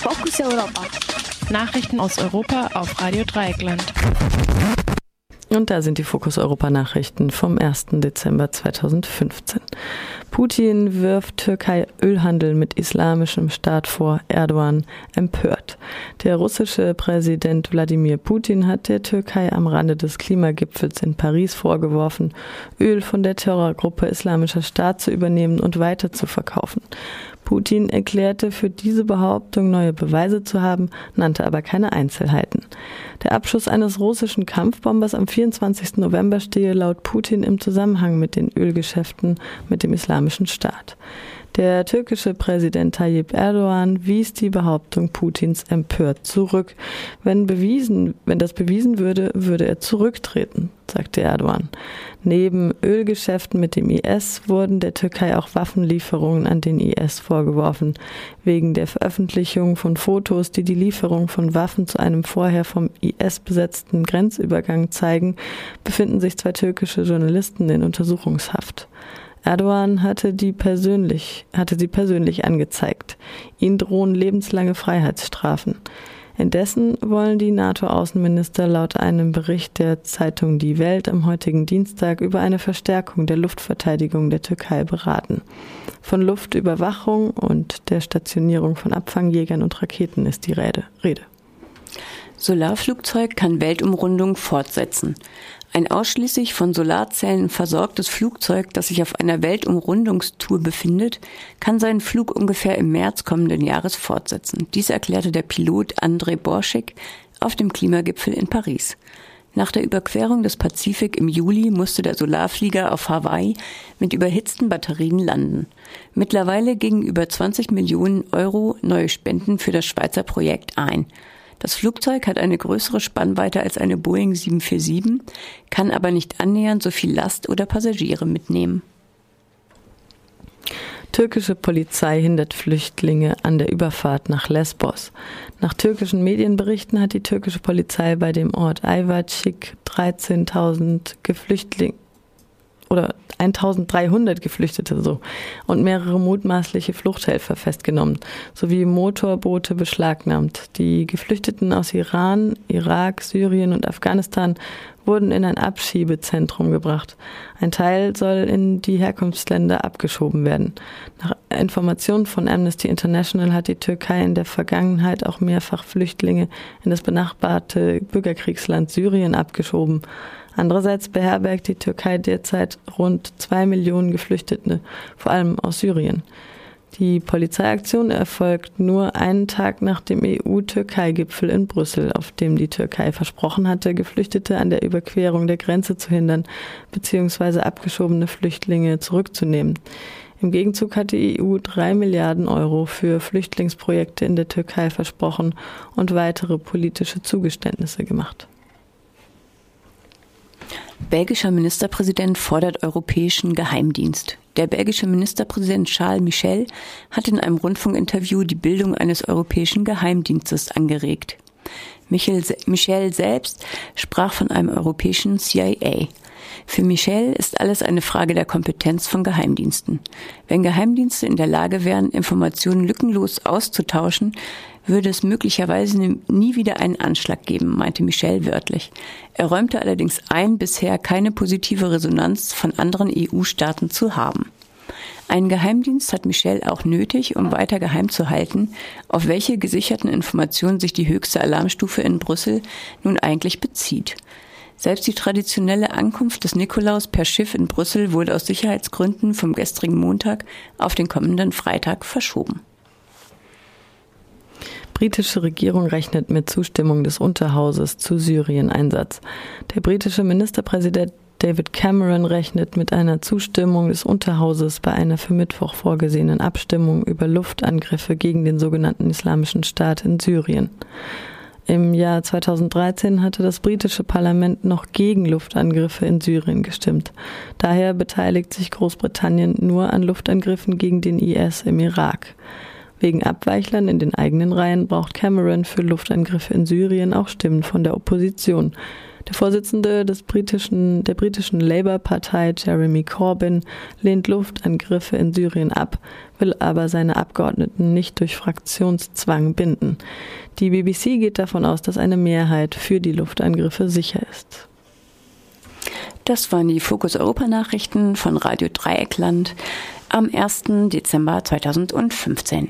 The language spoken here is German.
Fokus Europa. Nachrichten aus Europa auf Radio Dreieckland. Und da sind die Fokus Europa Nachrichten vom 1. Dezember 2015. Putin wirft Türkei Ölhandel mit islamischem Staat vor, Erdogan empört. Der russische Präsident Wladimir Putin hat der Türkei am Rande des Klimagipfels in Paris vorgeworfen, Öl von der Terrorgruppe Islamischer Staat zu übernehmen und weiter zu verkaufen. Putin erklärte für diese Behauptung neue Beweise zu haben, nannte aber keine Einzelheiten. Der Abschuss eines russischen Kampfbombers am 24. November stehe laut Putin im Zusammenhang mit den Ölgeschäften mit dem Islamischen Staat. Der türkische Präsident Tayyip Erdogan wies die Behauptung Putins empört zurück. Wenn bewiesen, wenn das bewiesen würde, würde er zurücktreten, sagte Erdogan. Neben Ölgeschäften mit dem IS wurden der Türkei auch Waffenlieferungen an den IS vorgeworfen. Wegen der Veröffentlichung von Fotos, die die Lieferung von Waffen zu einem vorher vom IS besetzten Grenzübergang zeigen, befinden sich zwei türkische Journalisten in Untersuchungshaft. Erdogan hatte die persönlich, hatte sie persönlich angezeigt. Ihnen drohen lebenslange Freiheitsstrafen. Indessen wollen die NATO-Außenminister laut einem Bericht der Zeitung Die Welt am heutigen Dienstag über eine Verstärkung der Luftverteidigung der Türkei beraten. Von Luftüberwachung und der Stationierung von Abfangjägern und Raketen ist die Rede. Rede. Solarflugzeug kann Weltumrundung fortsetzen. Ein ausschließlich von Solarzellen versorgtes Flugzeug, das sich auf einer Weltumrundungstour befindet, kann seinen Flug ungefähr im März kommenden Jahres fortsetzen. Dies erklärte der Pilot André Borschik auf dem Klimagipfel in Paris. Nach der Überquerung des Pazifik im Juli musste der Solarflieger auf Hawaii mit überhitzten Batterien landen. Mittlerweile gingen über 20 Millionen Euro neue Spenden für das Schweizer Projekt ein. Das Flugzeug hat eine größere Spannweite als eine Boeing 747, kann aber nicht annähernd so viel Last oder Passagiere mitnehmen. Türkische Polizei hindert Flüchtlinge an der Überfahrt nach Lesbos. Nach türkischen Medienberichten hat die türkische Polizei bei dem Ort Ayvacik 13.000 Geflüchtlinge oder 1300 Geflüchtete so und mehrere mutmaßliche Fluchthelfer festgenommen, sowie Motorboote beschlagnahmt. Die Geflüchteten aus Iran, Irak, Syrien und Afghanistan wurden in ein Abschiebezentrum gebracht. Ein Teil soll in die Herkunftsländer abgeschoben werden. Nach Informationen von Amnesty International hat die Türkei in der Vergangenheit auch mehrfach Flüchtlinge in das benachbarte Bürgerkriegsland Syrien abgeschoben. Andererseits beherbergt die Türkei derzeit rund zwei Millionen Geflüchtete, vor allem aus Syrien. Die Polizeiaktion erfolgt nur einen Tag nach dem EU-Türkei-Gipfel in Brüssel, auf dem die Türkei versprochen hatte, Geflüchtete an der Überquerung der Grenze zu hindern bzw. abgeschobene Flüchtlinge zurückzunehmen. Im Gegenzug hat die EU drei Milliarden Euro für Flüchtlingsprojekte in der Türkei versprochen und weitere politische Zugeständnisse gemacht. Belgischer Ministerpräsident fordert europäischen Geheimdienst. Der belgische Ministerpräsident Charles Michel hat in einem Rundfunkinterview die Bildung eines europäischen Geheimdienstes angeregt. Michel, Michel selbst sprach von einem europäischen CIA. Für Michel ist alles eine Frage der Kompetenz von Geheimdiensten. Wenn Geheimdienste in der Lage wären, Informationen lückenlos auszutauschen, würde es möglicherweise nie wieder einen Anschlag geben, meinte Michel wörtlich. Er räumte allerdings ein, bisher keine positive Resonanz von anderen EU-Staaten zu haben. Einen Geheimdienst hat Michel auch nötig, um weiter geheim zu halten, auf welche gesicherten Informationen sich die höchste Alarmstufe in Brüssel nun eigentlich bezieht. Selbst die traditionelle Ankunft des Nikolaus per Schiff in Brüssel wurde aus Sicherheitsgründen vom gestrigen Montag auf den kommenden Freitag verschoben britische Regierung rechnet mit Zustimmung des Unterhauses zu Syrien-Einsatz. Der britische Ministerpräsident David Cameron rechnet mit einer Zustimmung des Unterhauses bei einer für Mittwoch vorgesehenen Abstimmung über Luftangriffe gegen den sogenannten Islamischen Staat in Syrien. Im Jahr 2013 hatte das britische Parlament noch gegen Luftangriffe in Syrien gestimmt. Daher beteiligt sich Großbritannien nur an Luftangriffen gegen den IS im Irak. Wegen Abweichlern in den eigenen Reihen braucht Cameron für Luftangriffe in Syrien auch Stimmen von der Opposition. Der Vorsitzende des britischen, der britischen Labour-Partei, Jeremy Corbyn, lehnt Luftangriffe in Syrien ab, will aber seine Abgeordneten nicht durch Fraktionszwang binden. Die BBC geht davon aus, dass eine Mehrheit für die Luftangriffe sicher ist. Das waren die Fokus Europa Nachrichten von Radio Dreieckland am 1. Dezember 2015.